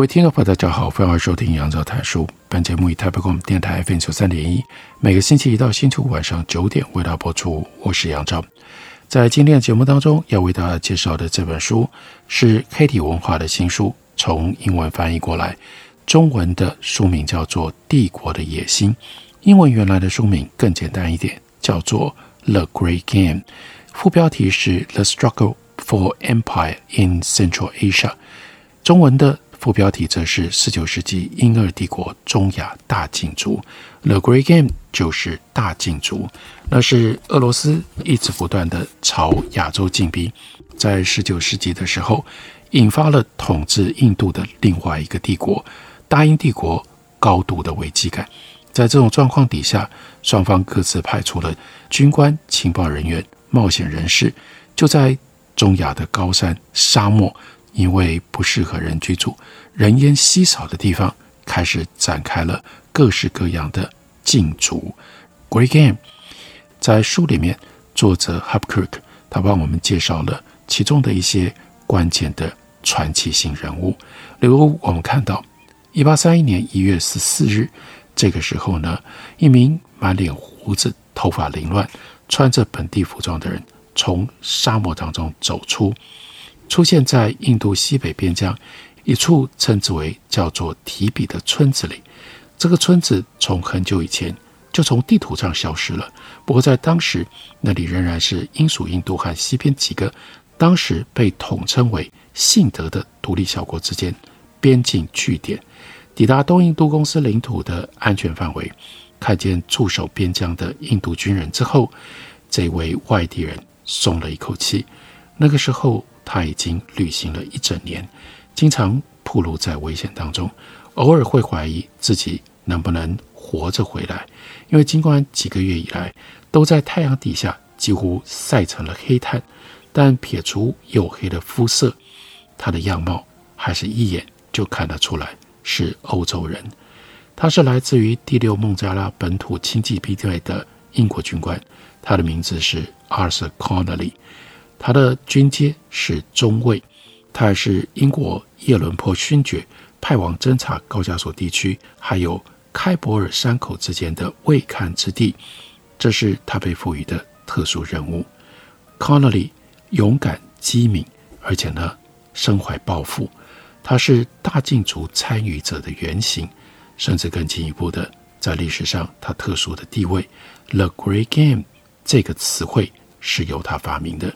各位听众朋友，大家好，欢迎收听杨照谈书。本节目以台北广播电台 FM 九三点一，每个星期一到星期五晚上九点为大家播出。我是杨照。在今天的节目当中，要为大家介绍的这本书是黑体文化的新书，从英文翻译过来，中文的书名叫做《帝国的野心》。英文原来的书名更简单一点，叫做《The Great Game》，副标题是《The Struggle for Empire in Central Asia》，中文的。副标题则是“十九世纪英俄帝国中亚大禁足 ”，The Great Game 就是大禁足，那是俄罗斯一直不断地朝亚洲进逼，在十九世纪的时候，引发了统治印度的另外一个帝国——大英帝国高度的危机感。在这种状况底下，双方各自派出了军官、情报人员、冒险人士，就在中亚的高山、沙漠。因为不适合人居住、人烟稀少的地方，开始展开了各式各样的禁足。Great Game，在书里面，作者 Hubkirk 他帮我们介绍了其中的一些关键的传奇性人物。例如，我们看到一八三一年一月十四日，这个时候呢，一名满脸胡子、头发凌乱、穿着本地服装的人从沙漠当中走出。出现在印度西北边疆一处称之为叫做提比的村子里。这个村子从很久以前就从地图上消失了。不过在当时，那里仍然是英属印度和西边几个当时被统称为信德的独立小国之间边境据点。抵达东印度公司领土的安全范围，看见驻守边疆的印度军人之后，这位外地人松了一口气。那个时候。他已经旅行了一整年，经常暴露在危险当中，偶尔会怀疑自己能不能活着回来。因为尽管几个月以来都在太阳底下几乎晒成了黑炭，但撇除黝黑的肤色，他的样貌还是一眼就看得出来是欧洲人。他是来自于第六孟加拉本土轻骑兵队的英国军官，他的名字是 Arthur Connolly。他的军阶是中尉，他还是英国叶伦坡勋爵派往侦察高加索地区，还有开伯尔山口之间的未勘之地，这是他被赋予的特殊任务。Connolly 勇敢机敏，而且呢，身怀抱负，他是大禁足参与者的原型，甚至更进一步的，在历史上他特殊的地位，“The Great Game” 这个词汇是由他发明的。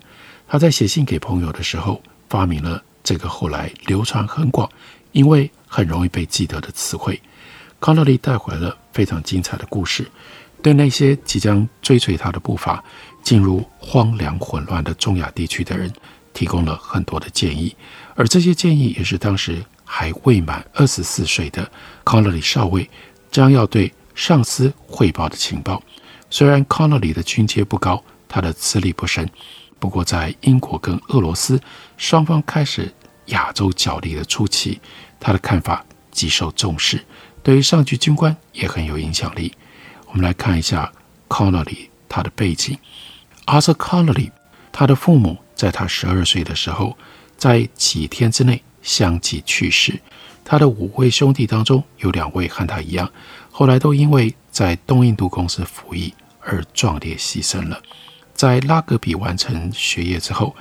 他在写信给朋友的时候，发明了这个后来流传很广，因为很容易被记得的词汇。康乐利带回了非常精彩的故事，对那些即将追随他的步伐进入荒凉混乱的中亚地区的人，提供了很多的建议。而这些建议也是当时还未满二十四岁的康乐利少尉将要对上司汇报的情报。虽然康乐利的军阶不高，他的资历不深。不过，在英国跟俄罗斯双方开始亚洲角力的初期，他的看法极受重视，对于上级军官也很有影响力。我们来看一下 Connolly 他的背景。Arthur Connolly，他的父母在他十二岁的时候，在几天之内相继去世。他的五位兄弟当中，有两位和他一样，后来都因为在东印度公司服役而壮烈牺牲了。在拉格比完成学业之后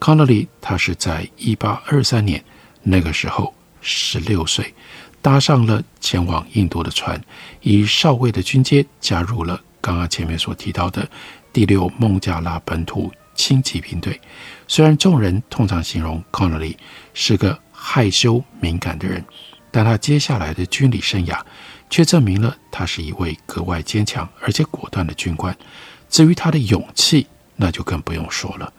，Connolly 他是在1823年那个时候十六岁，搭上了前往印度的船，以少尉的军阶加入了刚刚前面所提到的第六孟加拉本土轻骑兵队。虽然众人通常形容 Connolly 是个害羞敏感的人，但他接下来的军旅生涯却证明了他是一位格外坚强而且果断的军官。至于他的勇气，那就更不用说了。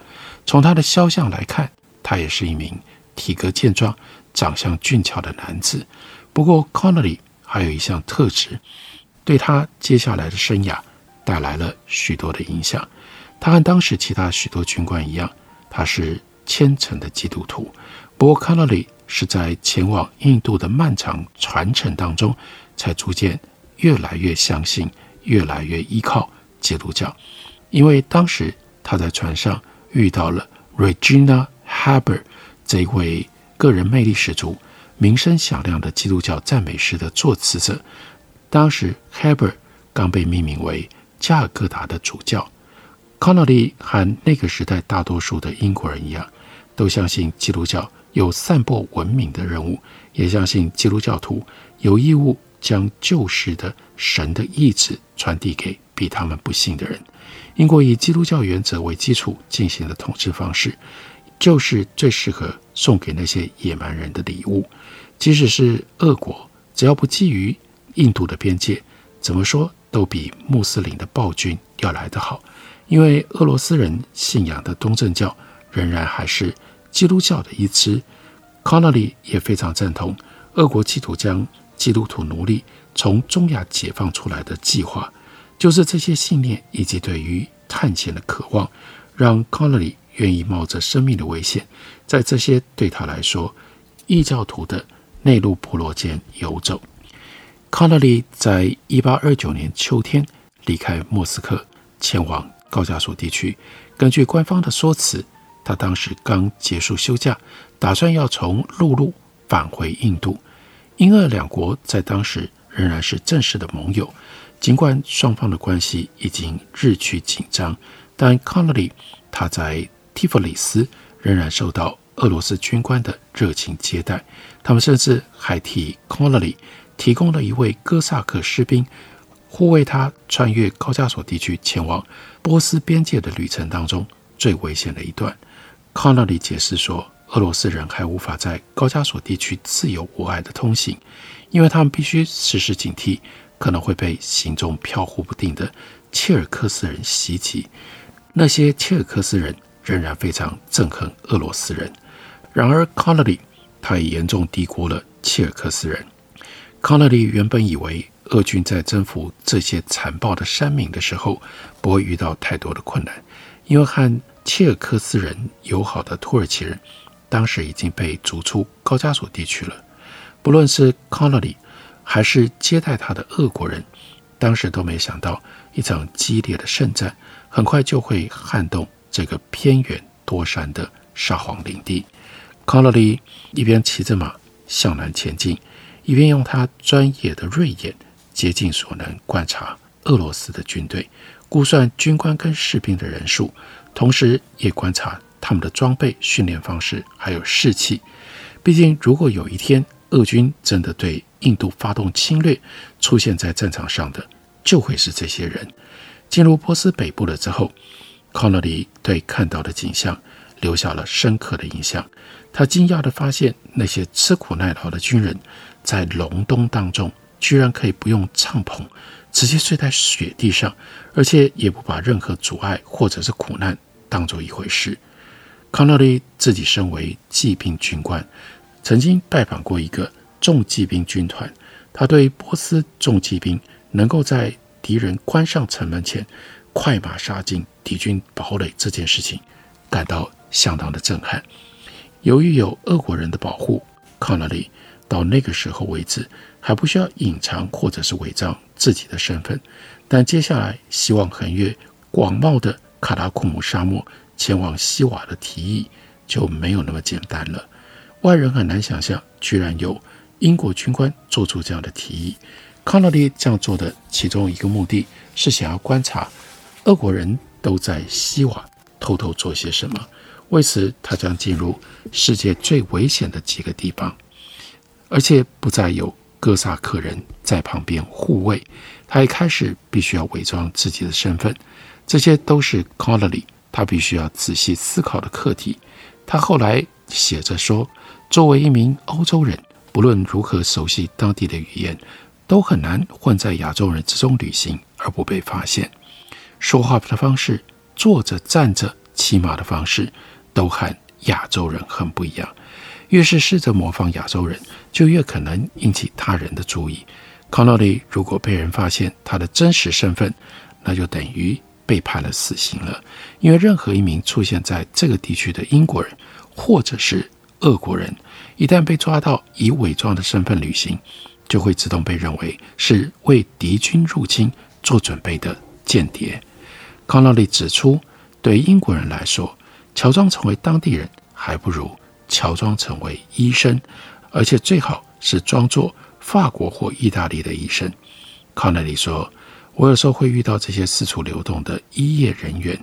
从他的肖像来看，他也是一名体格健壮、长相俊俏的男子。不过，Connolly 还有一项特质，对他接下来的生涯带来了许多的影响。他和当时其他许多军官一样，他是虔诚的基督徒。不过，Connolly 是在前往印度的漫长传承当中，才逐渐越来越相信、越来越依靠基督教。因为当时他在船上遇到了 Regina Haber 这位个人魅力十足、名声响亮的基督教赞美诗的作词者。当时 Haber 刚被命名为加尔各答的主教。Conolly 和那个时代大多数的英国人一样，都相信基督教有散播文明的任务，也相信基督教徒有义务将旧时的神的意志传递给比他们不信的人。英国以基督教原则为基础进行的统治方式，就是最适合送给那些野蛮人的礼物。即使是俄国，只要不觊觎印度的边界，怎么说都比穆斯林的暴君要来得好。因为俄罗斯人信仰的东正教仍然还是基督教的一支，Connolly 也非常赞同俄国企图将基督徒奴隶从中亚解放出来的计划。就是这些信念以及对于探险的渴望，让 Connolly 愿意冒着生命的危险，在这些对他来说异教徒的内陆部落间游走。Connolly 在一八二九年秋天离开莫斯科，前往。高加索地区，根据官方的说辞，他当时刚结束休假，打算要从陆路返回印度。英俄两国在当时仍然是正式的盟友，尽管双方的关系已经日趋紧张，但 Connolly 他在提弗里斯仍然受到俄罗斯军官的热情接待，他们甚至还替 Connolly 提供了一位哥萨克士兵。护卫他穿越高加索地区前往波斯边界的旅程当中最危险的一段，Connolly 解释说，俄罗斯人还无法在高加索地区自由无碍的通行，因为他们必须时时警惕可能会被行踪飘忽不定的切尔克斯人袭击。那些切尔克斯人仍然非常憎恨俄罗斯人，然而 Connolly 他也严重低估了切尔克斯人。Connolly 原本以为。俄军在征服这些残暴的山民的时候，不会遇到太多的困难，因为和切尔克斯人友好的土耳其人，当时已经被逐出高加索地区了。不论是 Connolly 还是接待他的俄国人，当时都没想到一场激烈的圣战很快就会撼动这个偏远多山的沙皇领地。Connolly 一边骑着马向南前进，一边用他专业的锐眼。竭尽所能观察俄罗斯的军队，估算军官跟士兵的人数，同时也观察他们的装备、训练方式，还有士气。毕竟，如果有一天俄军真的对印度发动侵略，出现在战场上的就会是这些人。进入波斯北部了之后，Connolly 对看到的景象留下了深刻的印象。他惊讶地发现，那些吃苦耐劳的军人在隆冬当中。居然可以不用帐篷，直接睡在雪地上，而且也不把任何阻碍或者是苦难当做一回事。康纳利自己身为骑兵军官，曾经拜访过一个重骑兵军团，他对波斯重骑兵能够在敌人关上城门前快马杀进敌军堡垒这件事情感到相当的震撼。由于有俄国人的保护，康纳利到那个时候为止。还不需要隐藏或者是伪造自己的身份，但接下来希望横越广袤的卡拉库姆沙漠前往西瓦的提议就没有那么简单了。外人很难想象，居然有英国军官做出这样的提议。康纳利这样做的其中一个目的是想要观察俄国人都在西瓦偷偷做些什么。为此，他将进入世界最危险的几个地方，而且不再有。哥萨克人在旁边护卫，他一开始必须要伪装自己的身份，这些都是 Connolly 他必须要仔细思考的课题。他后来写着说，作为一名欧洲人，不论如何熟悉当地的语言，都很难混在亚洲人之中旅行而不被发现。说话的方式，坐着、站着、骑马的方式，都和亚洲人很不一样。越是试着模仿亚洲人，就越可能引起他人的注意。Connolly 如果被人发现他的真实身份，那就等于被判了死刑了。因为任何一名出现在这个地区的英国人或者是俄国人，一旦被抓到以伪装的身份旅行，就会自动被认为是为敌军入侵做准备的间谍。康纳利指出，对英国人来说，乔装成为当地人还不如乔装成为医生，而且最好是装作法国或意大利的医生。康纳利说：“我有时候会遇到这些四处流动的医业人员，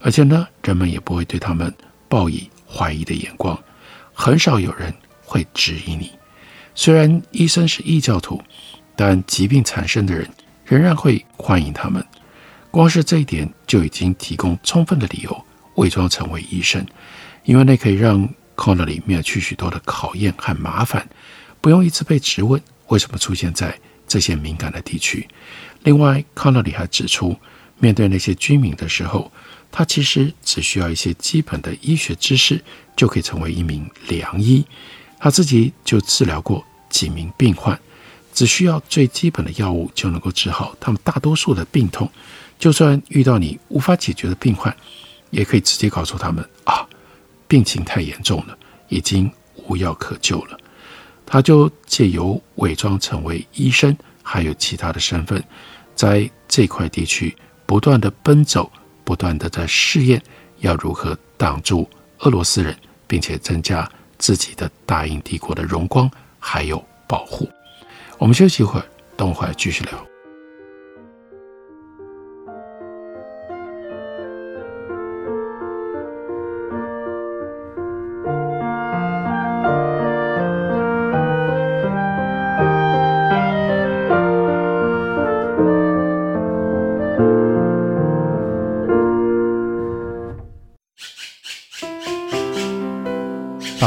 而且呢，人们也不会对他们报以怀疑的眼光，很少有人会质疑你。虽然医生是异教徒，但疾病缠身的人仍然会欢迎他们。光是这一点就已经提供充分的理由伪装成为医生，因为那可以让 Connolly 免去许多的考验和麻烦，不用一直被质问。”为什么出现在这些敏感的地区？另外，康纳里还指出，面对那些居民的时候，他其实只需要一些基本的医学知识，就可以成为一名良医。他自己就治疗过几名病患，只需要最基本的药物就能够治好他们大多数的病痛。就算遇到你无法解决的病患，也可以直接告诉他们：啊，病情太严重了，已经无药可救了。他就借由伪装成为医生，还有其他的身份，在这块地区不断地奔走，不断的在试验要如何挡住俄罗斯人，并且增加自己的大英帝国的荣光还有保护。我们休息一会儿，等会儿继续聊。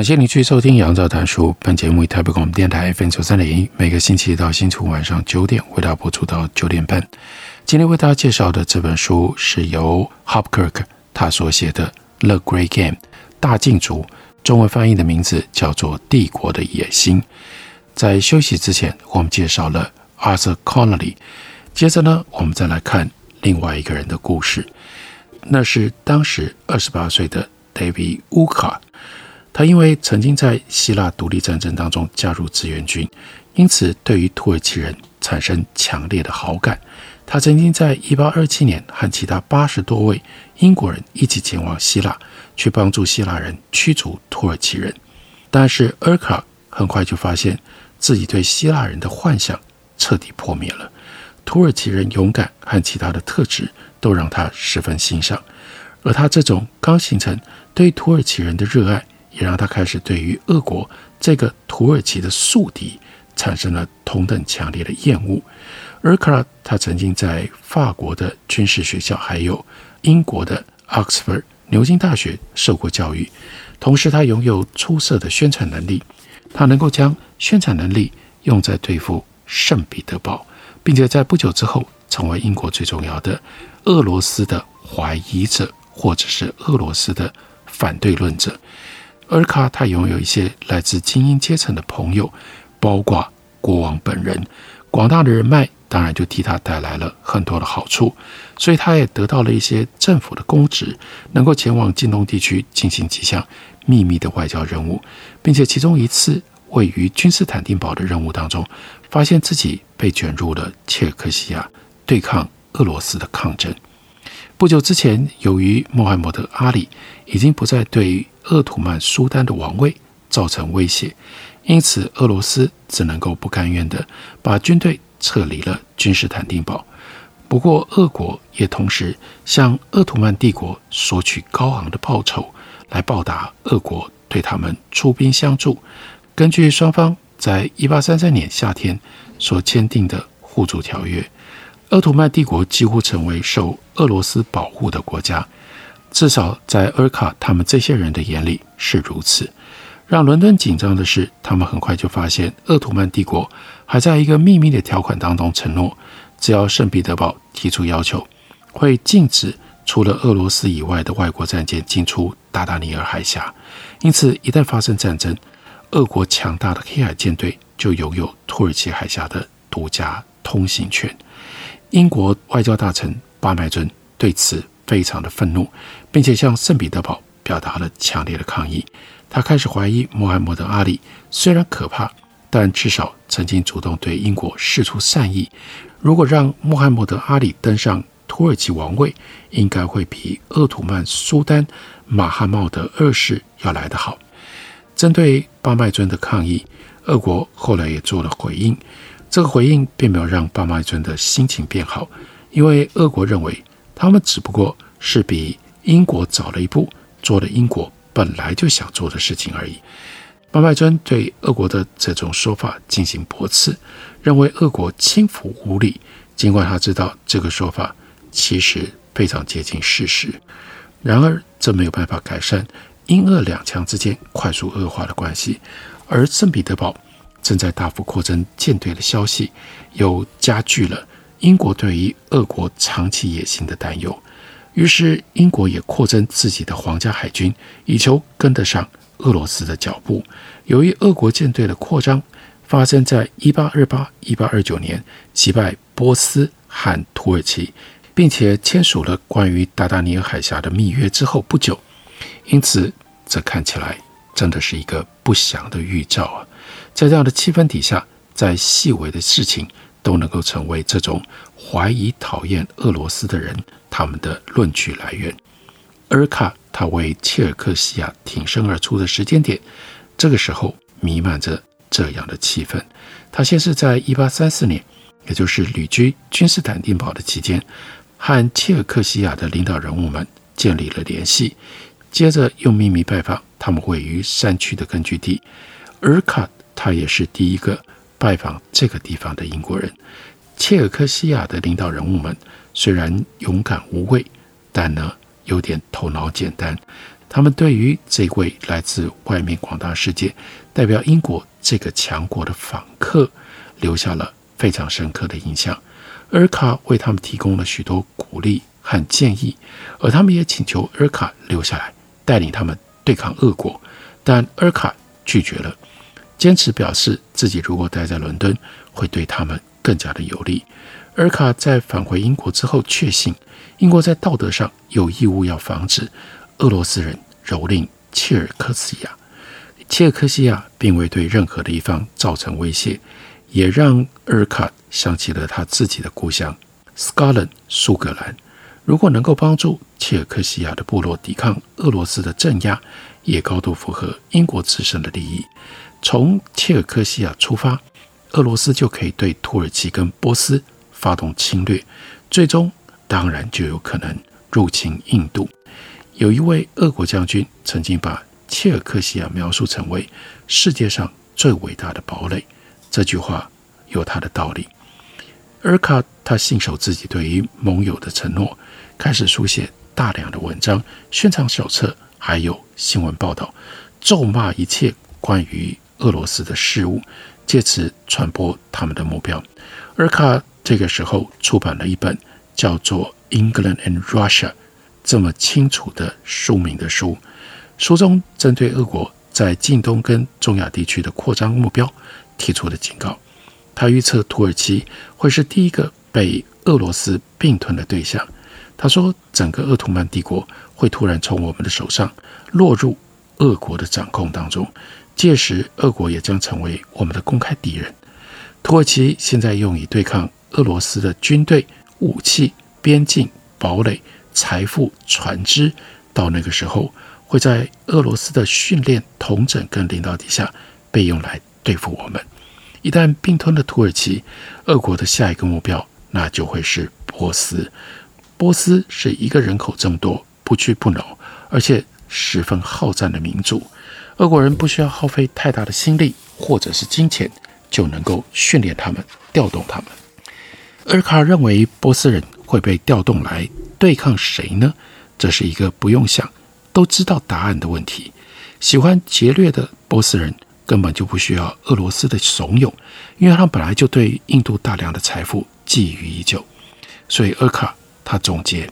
感谢您继续收听《杨照谈书》。本节目以台北广播电台 FM 九三点一，每个星期一到星期五晚上九点为大家播出到九点半。今天为大家介绍的这本书是由 Hopkirk 他所写的《The Great Game》大禁足，中文翻译的名字叫做《帝国的野心》。在休息之前，我们介绍了 Arthur Connolly，接着呢，我们再来看另外一个人的故事，那是当时二十八岁的 David Urquhart。他因为曾经在希腊独立战争当中加入志愿军，因此对于土耳其人产生强烈的好感。他曾经在1827年和其他八十多位英国人一起前往希腊，去帮助希腊人驱逐土耳其人。但是尔卡很快就发现自己对希腊人的幻想彻底破灭了。土耳其人勇敢和其他的特质都让他十分欣赏，而他这种刚形成对土耳其人的热爱。也让他开始对于俄国这个土耳其的宿敌产生了同等强烈的厌恶。而卡拉他曾经在法国的军事学校，还有英国的 Oxford 牛津大学受过教育，同时他拥有出色的宣传能力。他能够将宣传能力用在对付圣彼得堡，并且在不久之后成为英国最重要的俄罗斯的怀疑者，或者是俄罗斯的反对论者。尔卡他拥有一些来自精英阶层的朋友，包括国王本人，广大的人脉当然就替他带来了很多的好处，所以他也得到了一些政府的公职，能够前往近东地区进行几项秘密的外交任务，并且其中一次位于君士坦丁堡的任务当中，发现自己被卷入了切尔克西亚对抗俄罗斯的抗争。不久之前，由于穆罕默德阿里已经不再对鄂图曼苏丹的王位造成威胁，因此俄罗斯只能够不甘愿地把军队撤离了君士坦丁堡。不过，俄国也同时向鄂图曼帝国索取高昂的报酬，来报答俄国对他们出兵相助。根据双方在一八三三年夏天所签订的互助条约。鄂图曼帝国几乎成为受俄罗斯保护的国家，至少在尔卡他们这些人的眼里是如此。让伦敦紧张的是，他们很快就发现鄂图曼帝国还在一个秘密的条款当中承诺，只要圣彼得堡提出要求，会禁止除了俄罗斯以外的外国战舰进出达达尼尔海峡。因此，一旦发生战争，俄国强大的黑海舰队就拥有土耳其海峡的独家通行权。英国外交大臣巴麦尊对此非常的愤怒，并且向圣彼得堡表达了强烈的抗议。他开始怀疑穆罕默德阿里虽然可怕，但至少曾经主动对英国示出善意。如果让穆罕默德阿里登上土耳其王位，应该会比鄂图曼苏丹马哈茂德二世要来得好。针对巴麦尊的抗议，俄国后来也做了回应。这个回应并没有让巴麦尊的心情变好，因为俄国认为他们只不过是比英国早了一步，做了英国本来就想做的事情而已。巴麦尊对俄国的这种说法进行驳斥，认为俄国轻浮无礼，尽管他知道这个说法其实非常接近事实。然而，这没有办法改善英俄两强之间快速恶化的关系，而圣彼得堡。正在大幅扩增舰队的消息，又加剧了英国对于俄国长期野心的担忧。于是，英国也扩增自己的皇家海军，以求跟得上俄罗斯的脚步。由于俄国舰队的扩张发生在一八二八、一八二九年击败波斯和土耳其，并且签署了关于达达尼尔海峡的密约之后不久，因此这看起来真的是一个不祥的预兆啊！在这样的气氛底下，再细微的事情都能够成为这种怀疑、讨厌俄罗斯的人他们的论据来源。尔卡他为切尔克西亚挺身而出的时间点，这个时候弥漫着这样的气氛。他先是在1834年，也就是旅居君士坦丁堡的期间，和切尔克西亚的领导人物们建立了联系，接着又秘密拜访他们位于山区的根据地。尔卡。他也是第一个拜访这个地方的英国人。切尔克西亚的领导人物们虽然勇敢无畏，但呢有点头脑简单。他们对于这位来自外面广大世界、代表英国这个强国的访客，留下了非常深刻的印象。尔卡为他们提供了许多鼓励和建议，而他们也请求尔卡留下来带领他们对抗恶国，但尔卡拒绝了。坚持表示自己如果待在伦敦，会对他们更加的有利。尔卡在返回英国之后，确信英国在道德上有义务要防止俄罗斯人蹂躏切尔克西亚。切尔克西亚并未对任何的一方造成威胁，也让尔卡想起了他自己的故乡斯科伦苏格兰。如果能够帮助切尔克西亚的部落抵抗俄罗斯的镇压，也高度符合英国自身的利益。从切尔克西亚出发，俄罗斯就可以对土耳其跟波斯发动侵略，最终当然就有可能入侵印度。有一位俄国将军曾经把切尔克西亚描述成为世界上最伟大的堡垒，这句话有它的道理。尔卡他信守自己对于盟友的承诺，开始书写大量的文章、宣传手册，还有新闻报道，咒骂一切关于俄罗斯的事物，借此传播他们的目标。尔卡这个时候出版了一本叫做《England and Russia》这么清楚的书名的书，书中针对俄国在近东跟中亚地区的扩张目标提出了警告。他预测土耳其会是第一个被俄罗斯并吞的对象。他说，整个鄂图曼帝国会突然从我们的手上落入俄国的掌控当中。届时，俄国也将成为我们的公开敌人。土耳其现在用以对抗俄罗斯的军队、武器、边境、堡垒、财富、船只，到那个时候会在俄罗斯的训练、统整跟领导底下被用来对付我们。一旦并吞了土耳其，俄国的下一个目标那就会是波斯。波斯是一个人口众多、不屈不挠，而且十分好战的民族。俄国人不需要耗费太大的心力或者是金钱，就能够训练他们、调动他们。尔卡认为波斯人会被调动来对抗谁呢？这是一个不用想都知道答案的问题。喜欢劫掠的波斯人根本就不需要俄罗斯的怂恿，因为他们本来就对印度大量的财富觊觎已久。所以尔卡他总结。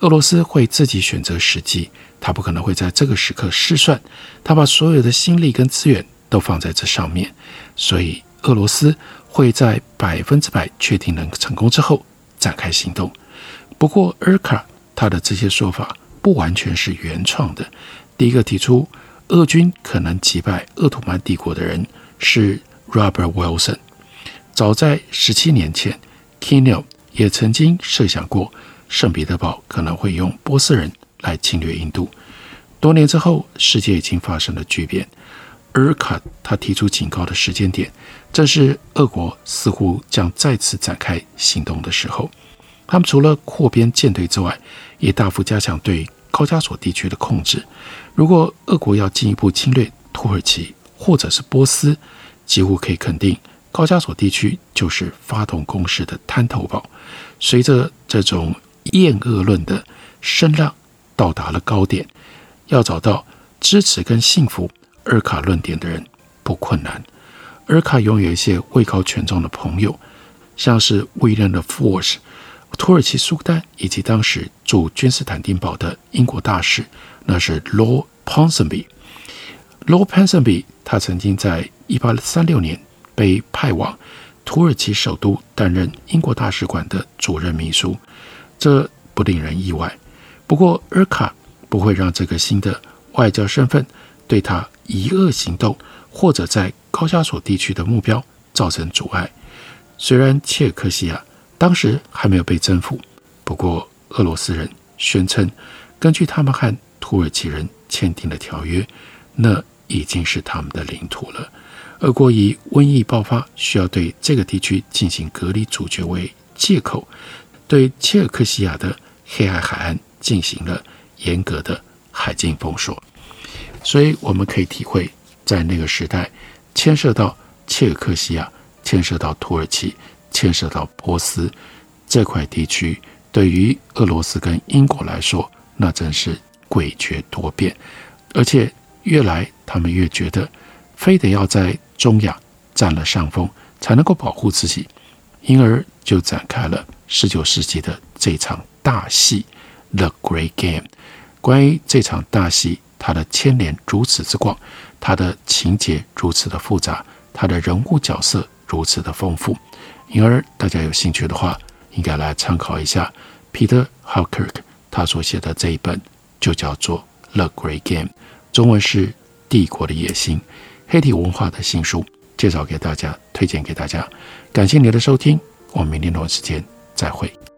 俄罗斯会自己选择时机，他不可能会在这个时刻失算。他把所有的心力跟资源都放在这上面，所以俄罗斯会在百分之百确定能成功之后展开行动。不过，尔卡他的这些说法不完全是原创的。第一个提出俄军可能击败鄂图曼帝国的人是 Robert Wilson。早在十七年前，Kinel 也曾经设想过。圣彼得堡可能会用波斯人来侵略印度。多年之后，世界已经发生了巨变。尔卡他提出警告的时间点，正是俄国似乎将再次展开行动的时候。他们除了扩编舰队之外，也大幅加强对高加索地区的控制。如果俄国要进一步侵略土耳其或者是波斯，几乎可以肯定，高加索地区就是发动攻势的滩头堡。随着这种厌恶论的声浪到达了高点，要找到支持跟信服尔卡论点的人不困难。尔卡拥有一些位高权重的朋友，像是威廉的 Force、土耳其苏丹以及当时驻君士坦丁堡的英国大使，那是 Lord Ponsonby。Lord Ponsonby 他曾经在一八三六年被派往土耳其首都担任英国大使馆的主任秘书。这不令人意外，不过尔卡不会让这个新的外交身份对他以恶行动或者在高加索地区的目标造成阻碍。虽然切尔克西亚当时还没有被征服，不过俄罗斯人宣称，根据他们和土耳其人签订的条约，那已经是他们的领土了。俄国以瘟疫爆发需要对这个地区进行隔离阻绝为借口。对切尔克西亚的黑海海岸进行了严格的海禁封锁，所以我们可以体会，在那个时代，牵涉到切尔克西亚、牵涉到土耳其、牵涉到波斯这块地区，对于俄罗斯跟英国来说，那真是诡谲多变，而且越来他们越觉得，非得要在中亚占了上风，才能够保护自己，因而就展开了。十九世纪的这场大戏，The Great Game。关于这场大戏，它的牵连如此之广，它的情节如此的复杂，它的人物角色如此的丰富，因而大家有兴趣的话，应该来参考一下 Peter Halkirk 他所写的这一本，就叫做《The Great Game》，中文是《帝国的野心》，黑体文化的新书，介绍给大家，推荐给大家。感谢您的收听，我们明天同一时间。再会。